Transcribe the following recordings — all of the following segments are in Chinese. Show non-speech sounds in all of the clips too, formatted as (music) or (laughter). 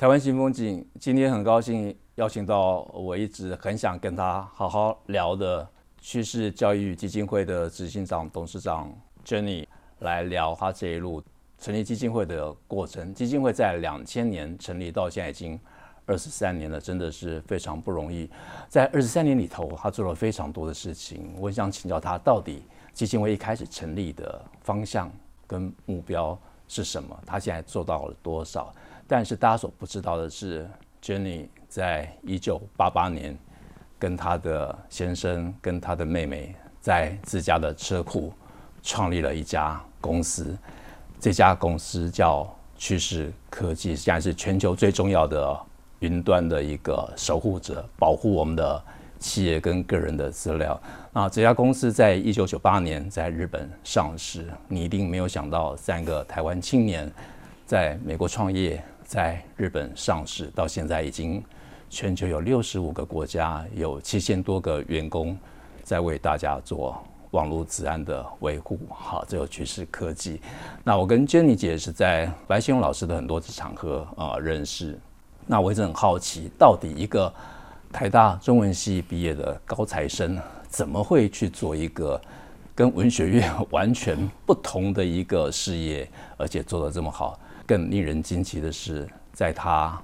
台湾新风景，今天很高兴邀请到我一直很想跟他好好聊的趋势教育基金会的执行长、董事长 Jenny 来聊他这一路成立基金会的过程。基金会在两千年成立到现在已经二十三年了，真的是非常不容易。在二十三年里头，他做了非常多的事情。我想请教他，到底基金会一开始成立的方向跟目标是什么？他现在做到了多少？但是大家所不知道的是，Jenny 在一九八八年跟她的先生跟她的妹妹在自家的车库创立了一家公司，这家公司叫趋势科技，现在是全球最重要的云端的一个守护者，保护我们的企业跟个人的资料。那这家公司在一九九八年在日本上市，你一定没有想到，三个台湾青年在美国创业。在日本上市到现在，已经全球有六十五个国家，有七千多个员工在为大家做网络治安的维护。好，这个趋势科技。那我跟 Jenny 姐是在白先勇老师的很多次场合啊、认识。那我一直很好奇，到底一个台大中文系毕业的高材生，怎么会去做一个跟文学院完全不同的一个事业，而且做得这么好？更令人惊奇的是，在他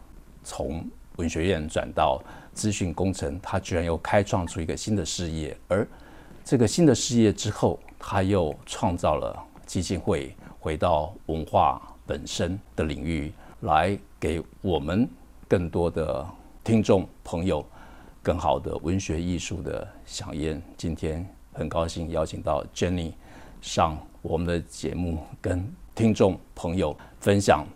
从文学院转到资讯工程，他居然又开创出一个新的事业。而这个新的事业之后，他又创造了基金会，回到文化本身的领域，来给我们更多的听众朋友更好的文学艺术的饗宴。今天很高兴邀请到 Jenny 上我们的节目，跟听众朋友分享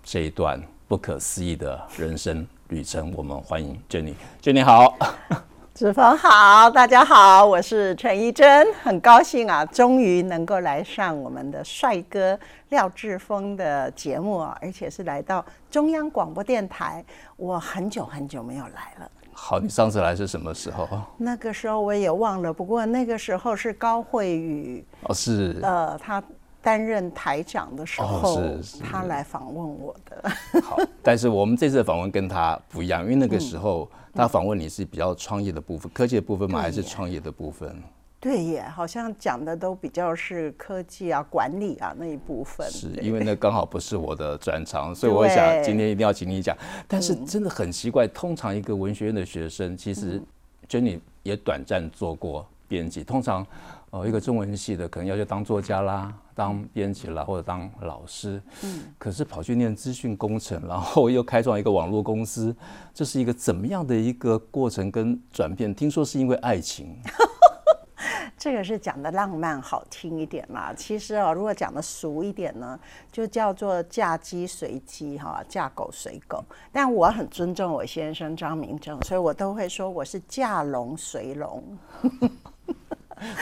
这一段不可思议的人生旅程，我们欢迎 Jenny。Jenny 好，(laughs) 子峰好，大家好，我是陈怡珍，很高兴啊，终于能够来上我们的帅哥廖志峰的节目啊，而且是来到中央广播电台，我很久很久没有来了。好，你上次来是什么时候？那个时候我也忘了，不过那个时候是高慧宇哦，是呃，他。担任台长的时候，哦、是是他来访问我的。好，但是我们这次的访问跟他不一样，因为那个时候他访问你是比较创业的部分，嗯、科技的部分嘛？还是创业的部分？对耶，好像讲的都比较是科技啊、管理啊那一部分。是因为那刚好不是我的专长，所以 (laughs) 我想今天一定要请你讲。但是真的很奇怪，通常一个文学院的学生，其实 Jenny 也短暂做过编辑，通常。哦，一个中文系的可能要去当作家啦，当编辑啦，或者当老师。嗯，可是跑去念资讯工程，然后又开创一个网络公司，这是一个怎么样的一个过程跟转变？听说是因为爱情。(laughs) 这个是讲的浪漫好听一点嘛？其实哦，如果讲的俗一点呢，就叫做嫁鸡随鸡哈，嫁狗随狗。但我很尊重我先生张明正，所以我都会说我是嫁龙随龙。(laughs)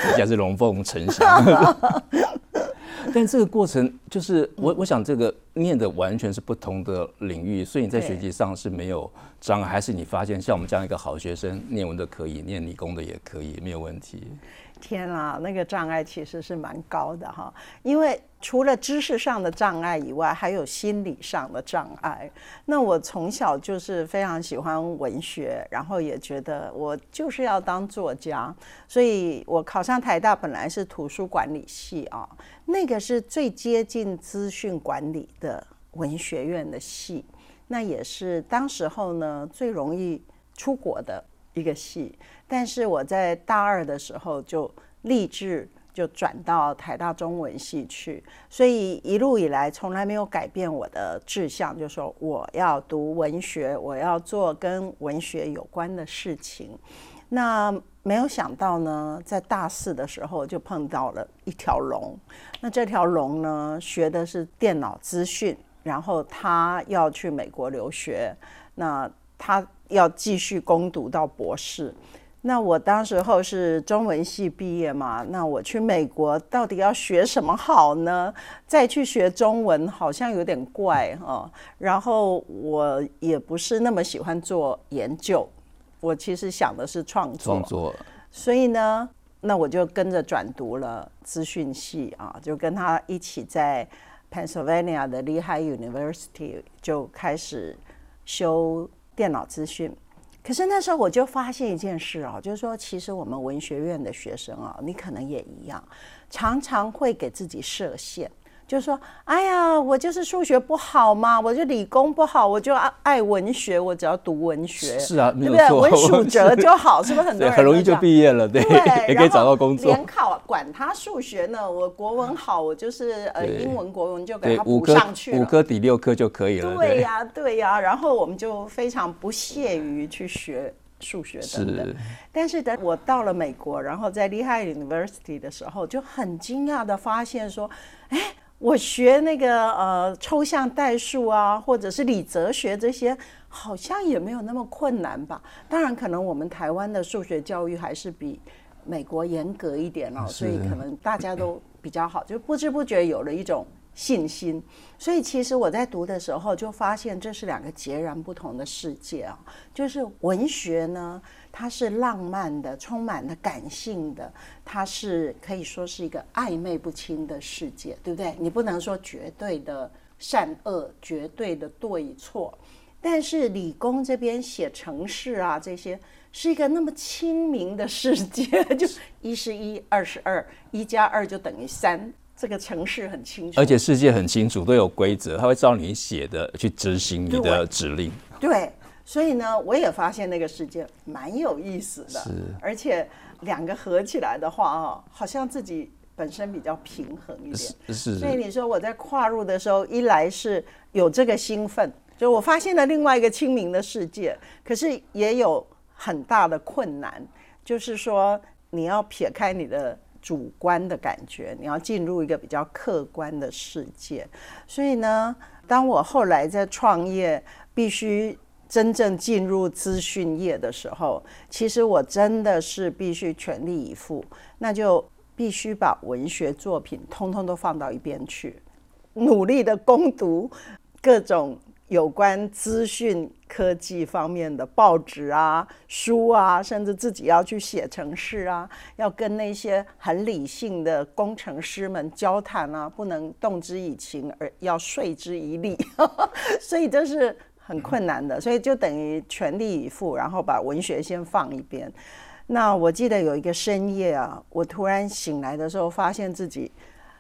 人家是龙凤呈祥，(laughs) 但这个过程就是我，我想这个念的完全是不同的领域，所以你在学习上是没有障碍，还是你发现像我们这样一个好学生，念文的可以，念理工的也可以，没有问题。天啊，那个障碍其实是蛮高的哈，因为除了知识上的障碍以外，还有心理上的障碍。那我从小就是非常喜欢文学，然后也觉得我就是要当作家，所以我考上台大本来是图书管理系啊，那个是最接近资讯管理的文学院的系，那也是当时候呢最容易出国的一个系。但是我在大二的时候就立志就转到台大中文系去，所以一路以来从来没有改变我的志向，就说我要读文学，我要做跟文学有关的事情。那没有想到呢，在大四的时候就碰到了一条龙。那这条龙呢，学的是电脑资讯，然后他要去美国留学，那他要继续攻读到博士。那我当时候是中文系毕业嘛，那我去美国到底要学什么好呢？再去学中文好像有点怪哦。然后我也不是那么喜欢做研究，我其实想的是创作。创作。所以呢，那我就跟着转读了资讯系啊，就跟他一起在 Pennsylvania 的 Lehigh University 就开始修电脑资讯。可是那时候我就发现一件事啊，就是说，其实我们文学院的学生啊，你可能也一样，常常会给自己设限。就是说，哎呀，我就是数学不好嘛，我就理工不好，我就爱爱文学，我只要读文学，是啊，对不对？文数哲就好，是不是很多人 (laughs) 很容易就毕业了？对，(laughs) 也可以找到工作。联考管他数学呢，我国文好，我就是呃英文国文就给他补上去五科抵六科就可以了。对呀，对呀，然后我们就非常不屑于去学数学等等。但是等我到了美国，然后在 Lehigh University 的时候，就很惊讶的发现说，哎。我学那个呃抽象代数啊，或者是理哲学这些，好像也没有那么困难吧？当然，可能我们台湾的数学教育还是比美国严格一点哦，所以可能大家都比较好，就不知不觉有了一种信心。所以其实我在读的时候就发现，这是两个截然不同的世界啊。就是文学呢。它是浪漫的，充满了感性的，它是可以说是一个暧昧不清的世界，对不对？你不能说绝对的善恶，绝对的对错。但是理工这边写城市啊，这些是一个那么清明的世界，(laughs) 就一是一，二是二，一加二就等于三，这个城市很清楚，而且世界很清楚，都有规则，他会照你写的去执行你的指令。对。对所以呢，我也发现那个世界蛮有意思的，而且两个合起来的话哦，好像自己本身比较平衡一点。是。所以你说我在跨入的时候，一来是有这个兴奋，就我发现了另外一个清明的世界，可是也有很大的困难，就是说你要撇开你的主观的感觉，你要进入一个比较客观的世界。所以呢，当我后来在创业，必须。真正进入资讯业的时候，其实我真的是必须全力以赴，那就必须把文学作品通通都放到一边去，努力的攻读各种有关资讯科技方面的报纸啊、书啊，甚至自己要去写程式啊，要跟那些很理性的工程师们交谈啊，不能动之以情，而要说之以理，(laughs) 所以这是。很困难的，所以就等于全力以赴，然后把文学先放一边。那我记得有一个深夜啊，我突然醒来的时候，发现自己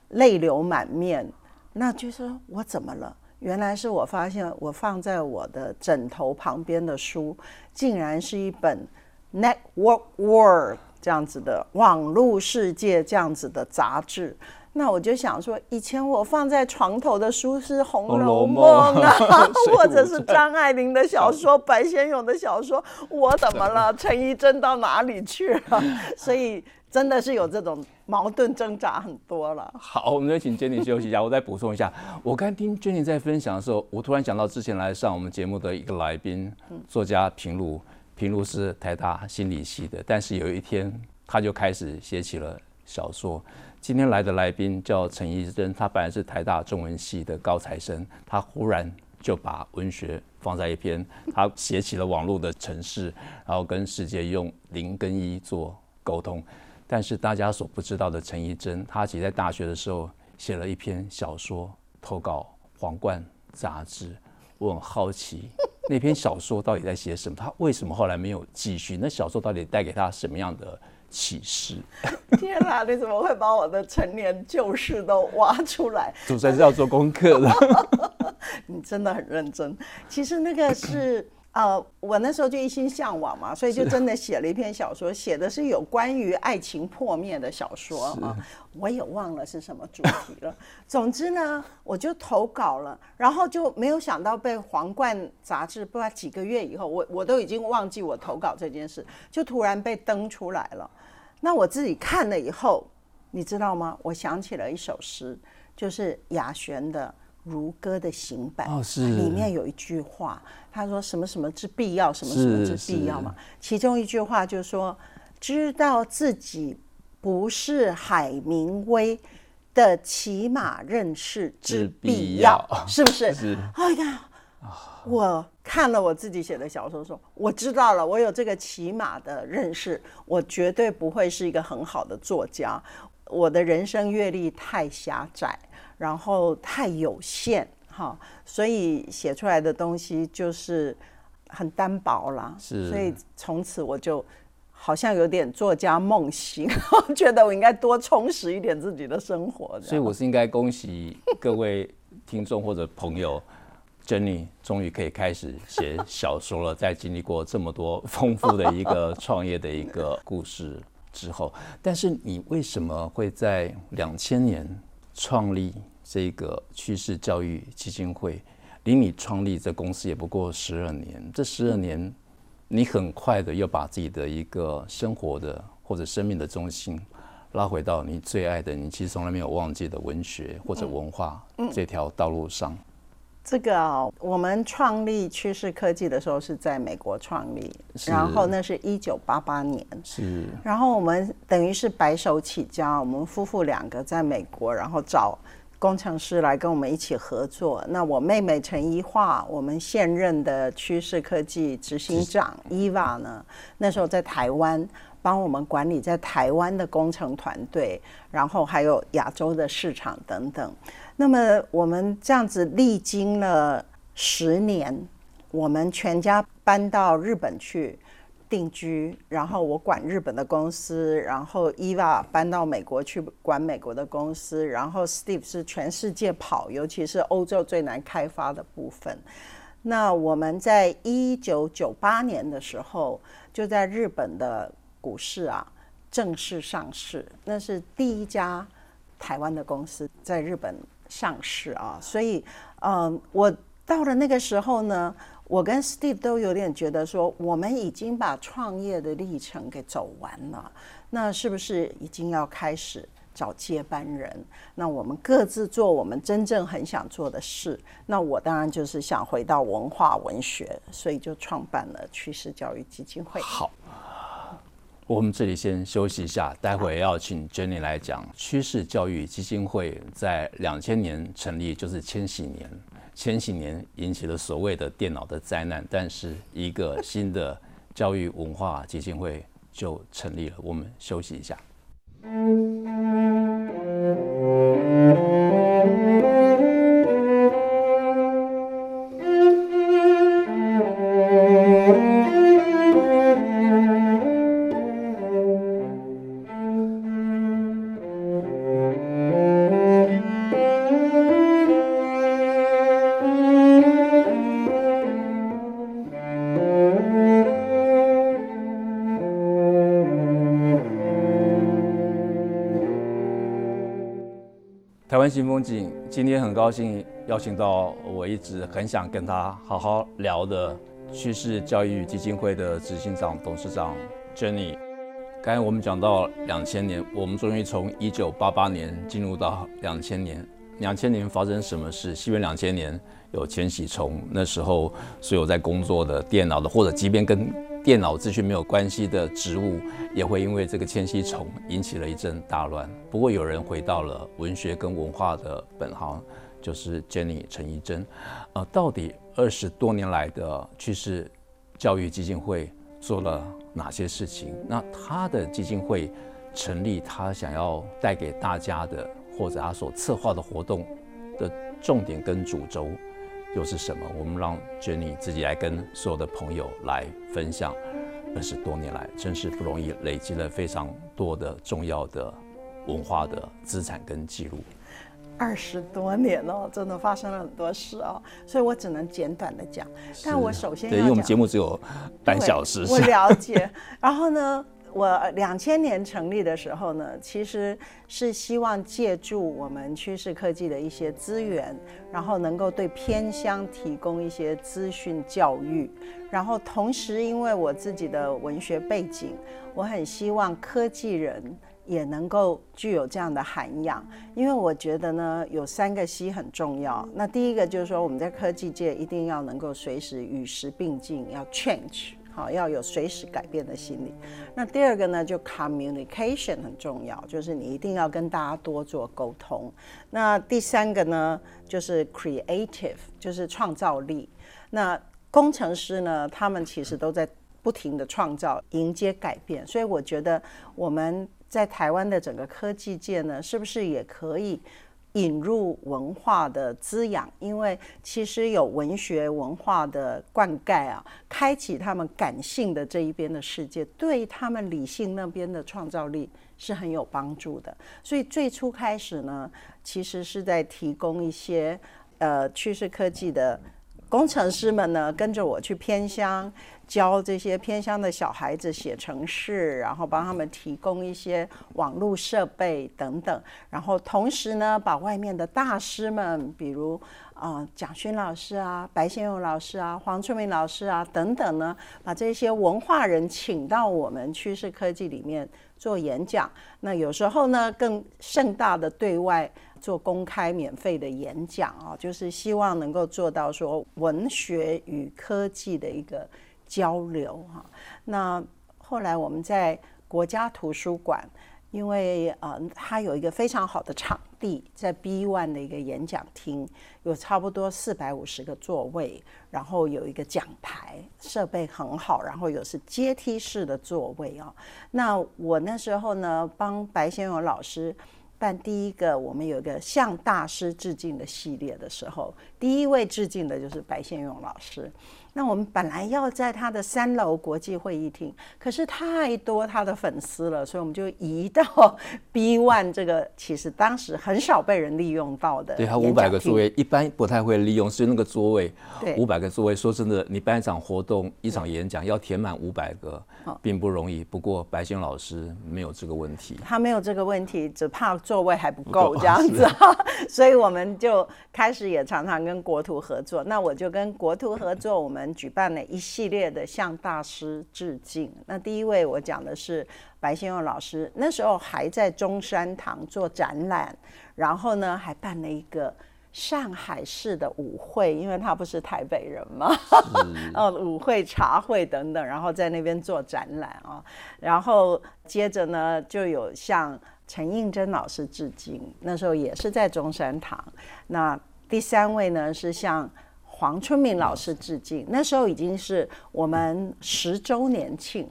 泪流满面。那就是我怎么了？原来是我发现我放在我的枕头旁边的书，竟然是一本《Network World》这样子的网络世界这样子的杂志。那我就想说，以前我放在床头的书是《红楼梦》啊 (laughs) (laughs) 或者是张爱玲的小说、白先勇的小说，我怎么了？陈怡贞到哪里去了？(laughs) 所以真的是有这种矛盾挣扎很多了。好，我们再请 Jenny 休息一下，我再补充一下。(laughs) 我刚听 Jenny 在分享的时候，我突然想到之前来上我们节目的一个来宾，作家平路。平路是台大心理系的，但是有一天他就开始写起了小说。今天来的来宾叫陈怡贞，他本来是台大中文系的高材生，他忽然就把文学放在一边，他写起了网络的城市，然后跟世界用零跟一做沟通。但是大家所不知道的，陈怡贞，她其实在大学的时候写了一篇小说投稿《皇冠》杂志，我很好奇那篇小说到底在写什么，她为什么后来没有继续？那小说到底带给她什么样的？启示！天哪，你怎么会把我的陈年旧事都挖出来？主持人是要做功课的。你真的很认真。其实那个是呃，我那时候就一心向往嘛，所以就真的写了一篇小说，写的是有关于爱情破灭的小说啊。我也忘了是什么主题了。(laughs) 总之呢，我就投稿了，然后就没有想到被《皇冠》杂志不知道几个月以后，我我都已经忘记我投稿这件事，就突然被登出来了。那我自己看了以后，你知道吗？我想起了一首诗，就是雅璇的。如歌的行板，哦，是里面有一句话，他说什么什么之必要，什么什么之必要嘛。其中一句话就是说，知道自己不是海明威的起码认识之必要，是不是？(laughs) 是。哎呀，我看了我自己写的小说，说我知道了，我有这个起码的认识，我绝对不会是一个很好的作家。我的人生阅历太狭窄。然后太有限哈，所以写出来的东西就是很单薄啦。是，所以从此我就好像有点作家梦醒，(laughs) 觉得我应该多充实一点自己的生活。所以我是应该恭喜各位听众或者朋友，Jenny 终于可以开始写小说了，在经历过这么多丰富的一个创业的一个故事之后，但是你为什么会在两千年创立？这个趋势教育基金会，离你创立这公司也不过十二年。这十二年，你很快的又把自己的一个生活的或者生命的中心拉回到你最爱的、你其实从来没有忘记的文学或者文化这条道路上。这个哦，我们创立趋势科技的时候是在美国创立，然后那是一九八八年。是。然后我们等于是白手起家，我们夫妇两个在美国，然后找。工程师来跟我们一起合作。那我妹妹陈一桦，我们现任的趋势科技执行长伊娃呢，那时候在台湾帮我们管理在台湾的工程团队，然后还有亚洲的市场等等。那么我们这样子历经了十年，我们全家搬到日本去。定居，然后我管日本的公司，然后伊娃搬到美国去管美国的公司，然后 Steve 是全世界跑，尤其是欧洲最难开发的部分。那我们在一九九八年的时候，就在日本的股市啊正式上市，那是第一家台湾的公司在日本上市啊。所以，嗯，我到了那个时候呢。我跟 Steve 都有点觉得说，我们已经把创业的历程给走完了，那是不是已经要开始找接班人？那我们各自做我们真正很想做的事。那我当然就是想回到文化文学，所以就创办了趋势教育基金会。好，我们这里先休息一下，待会要请 Jenny 来讲趋势教育基金会在两千年成立，就是千禧年。前几年引起了所谓的电脑的灾难，但是一个新的教育文化基金会就成立了。我们休息一下。湾新风景，今天很高兴邀请到我一直很想跟他好好聊的趋势教育基金会的执行长、董事长 Jenny。刚才我们讲到两千年，我们终于从一九八八年进入到两千年。两千年发生什么事？西元两千年有千禧虫，那时候所有在工作的电脑的，或者即便跟电脑资讯没有关系的职务，也会因为这个千禧虫引起了一阵大乱。不过有人回到了文学跟文化的本行，就是 Jenny 陈怡贞。呃，到底二十多年来的趋势教育基金会做了哪些事情？那他的基金会成立，他想要带给大家的，或者他所策划的活动的重点跟主轴。又是什么？我们让 Jenny 自己来跟所有的朋友来分享。二十多年来，真是不容易，累积了非常多的重要的文化的资产跟记录。二十多年哦，真的发生了很多事哦，所以我只能简短的讲。但我首先对，因为我们节目只有半小时。我了解。(laughs) 然后呢，我两千年成立的时候呢，其实是希望借助我们趋势科技的一些资源，然后能够对偏乡提供一些资讯教育。然后同时，因为我自己的文学背景，我很希望科技人。也能够具有这样的涵养，因为我觉得呢，有三个 C 很重要。那第一个就是说，我们在科技界一定要能够随时与时并进，要 change，好，要有随时改变的心理。那第二个呢，就 communication 很重要，就是你一定要跟大家多做沟通。那第三个呢，就是 creative，就是创造力。那工程师呢，他们其实都在不停地创造，迎接改变。所以我觉得我们。在台湾的整个科技界呢，是不是也可以引入文化的滋养？因为其实有文学文化的灌溉啊，开启他们感性的这一边的世界，对他们理性那边的创造力是很有帮助的。所以最初开始呢，其实是在提供一些呃趋势科技的工程师们呢，跟着我去偏乡。(laughs) 教这些偏乡的小孩子写程式，然后帮他们提供一些网络设备等等，然后同时呢，把外面的大师们，比如啊蒋勋老师啊、白先勇老师啊、黄春明老师啊等等呢，把这些文化人请到我们趋势科技里面做演讲。那有时候呢，更盛大的对外做公开免费的演讲啊，就是希望能够做到说文学与科技的一个。交流哈，那后来我们在国家图书馆，因为呃，它有一个非常好的场地，在 B One 的一个演讲厅，有差不多四百五十个座位，然后有一个讲台，设备很好，然后有是阶梯式的座位啊。那我那时候呢，帮白先勇老师办第一个，我们有一个向大师致敬的系列的时候，第一位致敬的就是白先勇老师。那我们本来要在他的三楼国际会议厅，可是太多他的粉丝了，所以我们就移到 (laughs) B One 这个其实当时很少被人利用到的。对，他五百个座位，一般不太会利用，所以那个座位，五百个座位，说真的，你办一场活动、一场演讲要填满五百个，并不容易。不过白先老师没有这个问题，他没有这个问题，只怕座位还不够这样子哈。(laughs) 所以我们就开始也常常跟国图合作。那我就跟国图合作，我们。举办了一系列的向大师致敬。那第一位我讲的是白先勇老师，那时候还在中山堂做展览，然后呢还办了一个上海市的舞会，因为他不是台北人嘛，(laughs) 哦，舞会茶会等等，然后在那边做展览啊。然后接着呢就有向陈映真老师致敬，那时候也是在中山堂。那第三位呢是向。黄春明老师致敬，那时候已经是我们十周年庆，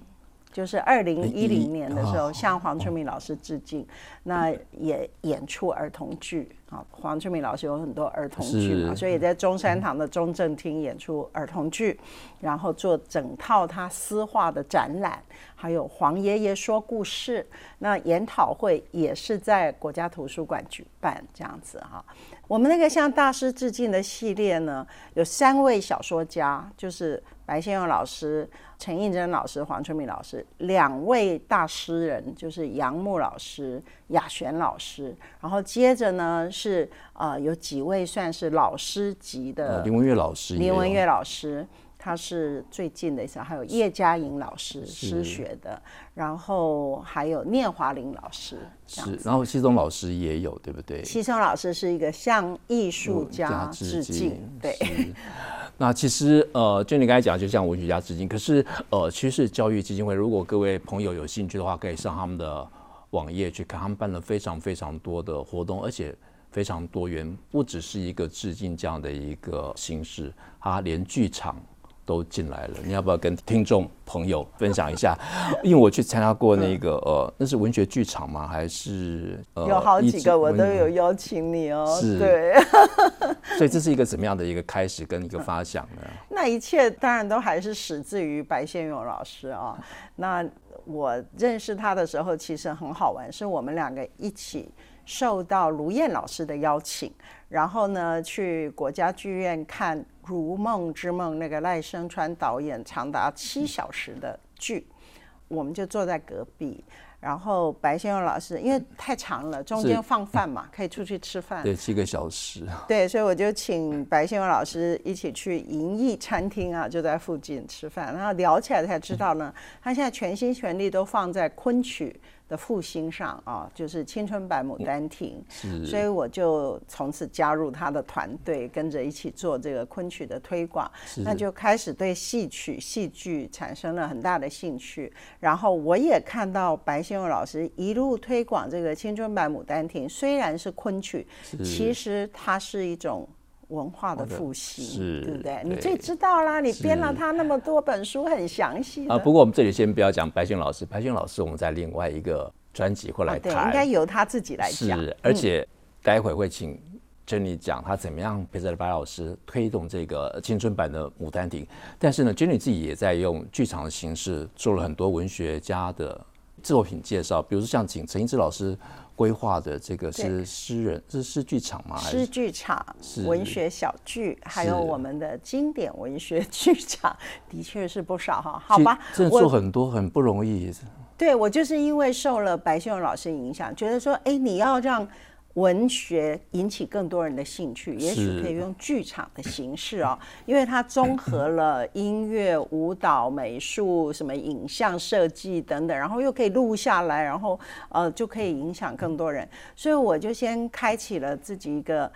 就是二零一零年的时候，向黄春明老师致敬，那也演出儿童剧。啊，黄春明老师有很多儿童剧嘛，所以也在中山堂的中正厅演出儿童剧，然后做整套他私画的展览，还有黄爷爷说故事。那研讨会也是在国家图书馆举办，这样子哈。我们那个向大师致敬的系列呢，有三位小说家，就是白先勇老师。陈映真老师、黄春明老师两位大诗人，就是杨牧老师、雅璇老师。然后接着呢是呃有几位算是老师级的，林文月老师，林文月老师他是最近的一次，还有叶嘉莹老师诗学的，然后还有聂华林老师是，然后西松老师也有，对不对？西松老师是一个向艺术家致敬，对。(laughs) 那其实呃，就你刚才讲，就像文学家致敬。可是呃，趋势教育基金会，如果各位朋友有兴趣的话，可以上他们的网页去看，他们办了非常非常多的活动，而且非常多元，不只是一个致敬这样的一个形式，他连剧场。都进来了，你要不要跟听众朋友分享一下？(laughs) 因为我去参加过那个呃，那是文学剧场吗？还是呃，有好几个我都有邀请你哦。是，对。(laughs) 所以这是一个怎么样的一个开始跟一个发想呢？那一切当然都还是始自于白先勇老师啊。那我认识他的时候，其实很好玩，是我们两个一起受到卢燕老师的邀请，然后呢去国家剧院看《如梦之梦》那个赖声川导演长达七小时的剧，我们就坐在隔壁。然后白先勇老师因为太长了，中间放饭嘛，可以出去吃饭。对，七个小时。对，所以我就请白先勇老师一起去银翼餐厅啊，就在附近吃饭，然后聊起来才知道呢，他现在全心全力都放在昆曲的复兴上啊，就是青春版《牡丹亭》，所以我就从此加入他的团队，跟着一起做这个昆曲的推广，那就开始对戏曲、戏剧产生了很大的兴趣。然后我也看到白先勇老师一路推广这个青春版《牡丹亭》，虽然是昆曲，其实它是一种。文化的复兴，是对不对？你最知道啦，你编了他那么多本书，很详细啊。不过我们这里先不要讲白先勇老师，白先勇老师我们在另外一个专辑会来谈，应该由他自己来讲。是，而且待会会请 Jenny 讲他怎么样陪着白老师推动这个青春版的《牡丹亭》。但是呢，Jenny 自己也在用剧场的形式做了很多文学家的作品介绍，比如说像请陈一之老师。规划的这个是诗人，是诗剧场吗？诗剧场、文学小剧，还有我们的经典文学剧场，(laughs) 的确是不少哈。好吧，这做很多很不容易。对，我就是因为受了白秀勇老师影响，觉得说，哎，你要让。文学引起更多人的兴趣，也许可以用剧场的形式哦，因为它综合了音乐、舞蹈、美术、什么影像设计等等，然后又可以录下来，然后呃就可以影响更多人。所以我就先开启了自己一个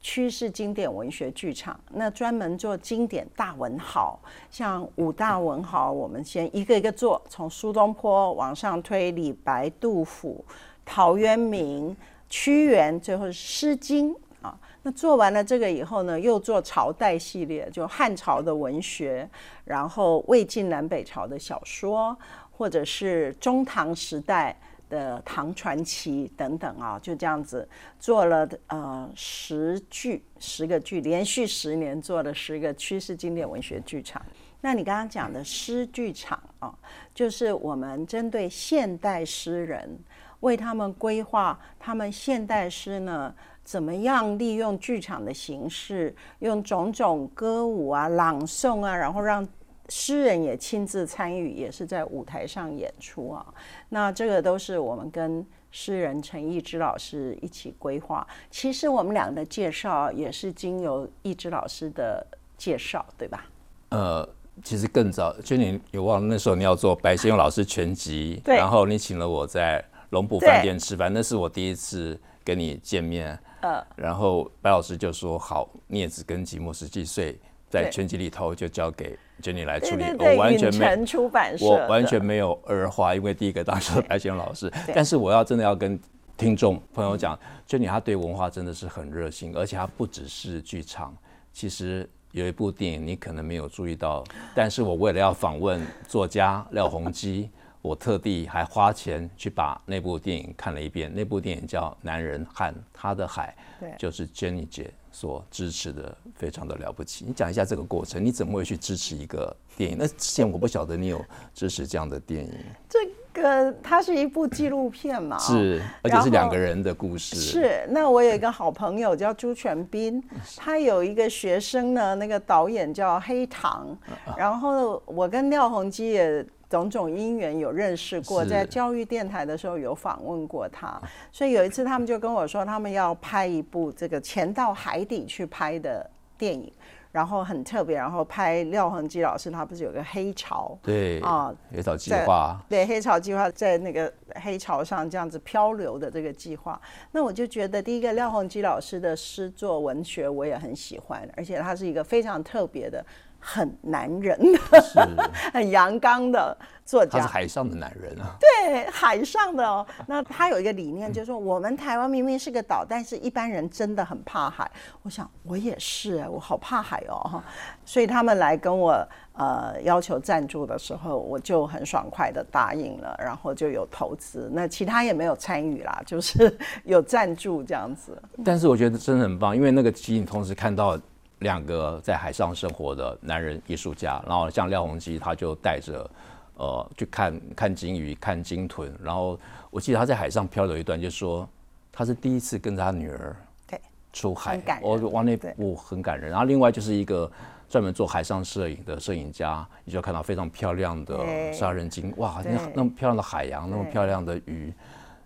趋势经典文学剧场，那专门做经典大文豪，像五大文豪，我们先一个一个做，从苏东坡往上推，李白、杜甫、陶渊明。屈原，最后《诗经》啊。那做完了这个以后呢，又做朝代系列，就汉朝的文学，然后魏晋南北朝的小说，或者是中唐时代的唐传奇等等啊，就这样子做了呃十剧十个剧，连续十年做了十个趋势经典文学剧场。那你刚刚讲的诗剧场啊，就是我们针对现代诗人。为他们规划他们现代诗呢，怎么样利用剧场的形式，用种种歌舞啊、朗诵啊，然后让诗人也亲自参与，也是在舞台上演出啊。那这个都是我们跟诗人陈一之老师一起规划。其实我们俩的介绍也是经由一之老师的介绍，对吧？呃，其实更早，就你有忘了那时候你要做白先勇老师全集，对，然后你请了我在。龙浦饭店吃饭，那是我第一次跟你见面。呃，然后白老师就说：“好，孽子根基莫十几岁，在全集里头就交给 Jenny 来处理。”我完全没出版社，我完全没有二话，因为第一个当时是白先老师。但是我要真的要跟听众朋友讲，Jenny 他对文化真的是很热心，而且他不只是剧场。其实有一部电影你可能没有注意到，但是我为了要访问作家廖鸿基。我特地还花钱去把那部电影看了一遍。那部电影叫《男人和他的海》，对，就是 Jenny 姐所支持的，非常的了不起。你讲一下这个过程，你怎么会去支持一个电影？那之前我不晓得你有支持这样的电影。这个它是一部纪录片嘛？是，而且是两个人的故事。是。那我有一个好朋友叫朱全斌，他有一个学生呢，那个导演叫黑糖。然后我跟廖鸿基也。种种因缘有认识过，在教育电台的时候有访问过他，所以有一次他们就跟我说，他们要拍一部这个潜到海底去拍的电影，然后很特别，然后拍廖鸿基老师他不是有个黑潮，对啊，黑潮计划，对黑潮计划在那个黑潮上这样子漂流的这个计划，那我就觉得第一个廖鸿基老师的诗作文学我也很喜欢，而且他是一个非常特别的。很男人的，(laughs) 很阳刚的作家。他是海上的男人啊。对，海上的哦。那他有一个理念，就是说，我们台湾明明是个岛，但是一般人真的很怕海。我想，我也是哎，我好怕海哦。所以他们来跟我呃要求赞助的时候，我就很爽快的答应了，然后就有投资。那其他也没有参与啦，(laughs) 就是有赞助这样子。但是我觉得真的很棒，因为那个集你同时看到。两个在海上生活的男人艺术家，然后像廖鸿基，他就带着呃去看看鲸鱼、看鲸豚。然后我记得他在海上漂流一段，就是说他是第一次跟着他女儿对出海，我往那部很感人。然后另外就是一个专门做海上摄影的摄影家，你就看到非常漂亮的杀人鲸，哇，那那么漂亮的海洋，那么漂亮的鱼，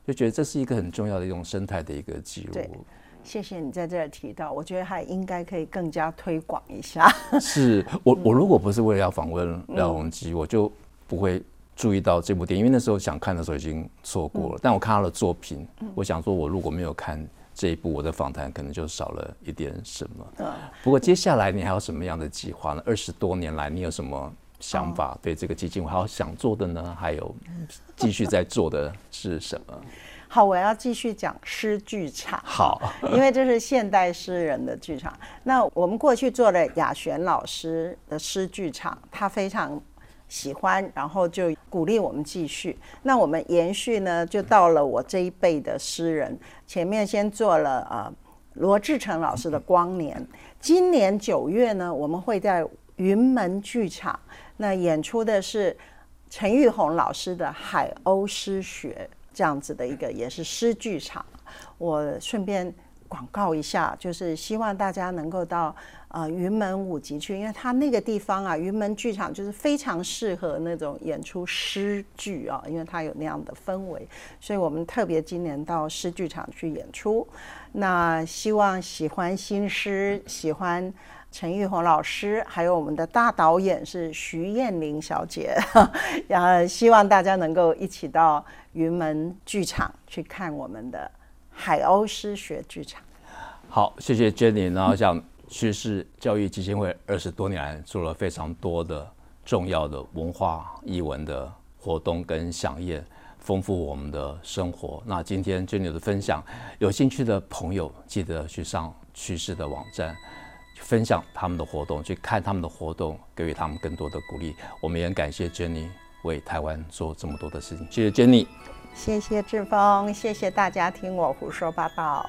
就觉得这是一个很重要的一种生态的一个记录。谢谢你在这儿提到，我觉得还应该可以更加推广一下。(laughs) 是我我如果不是为了要访问廖鸿基，嗯、我就不会注意到这部电影，因为那时候想看的时候已经错过了。嗯、但我看他的作品，嗯、我想说，我如果没有看这一部，我的访谈可能就少了一点什么。嗯、不过接下来你还有什么样的计划呢？二十多年来，你有什么想法？对这个基金我还有想做的呢？还有继续在做的是什么？好，我要继续讲诗剧场。好，因为这是现代诗人的剧场。那我们过去做了雅璇老师的诗剧场，他非常喜欢，然后就鼓励我们继续。那我们延续呢，就到了我这一辈的诗人。前面先做了呃罗志成老师的《光年》，今年九月呢，我们会在云门剧场，那演出的是陈玉红老师的《海鸥诗学》。这样子的一个也是诗剧场，我顺便广告一下，就是希望大家能够到呃云门舞集去，因为它那个地方啊，云门剧场就是非常适合那种演出诗剧啊，因为它有那样的氛围，所以我们特别今年到诗剧场去演出。那希望喜欢新诗、喜欢陈玉红老师，还有我们的大导演是徐燕玲小姐，(laughs) 然后希望大家能够一起到。云门剧场去看我们的海鸥诗学剧场。好，谢谢 Jenny。然后像趋势教育基金会二十多年来做了非常多的重要的文化艺文的活动跟饗宴，丰富我们的生活。那今天 Jenny 的分享，有兴趣的朋友记得去上趋势的网站，去分享他们的活动，去看他们的活动，给予他们更多的鼓励。我们也感谢 Jenny。为台湾做这么多的事情，谢谢杰尼谢谢志峰，谢谢大家听我胡说八道。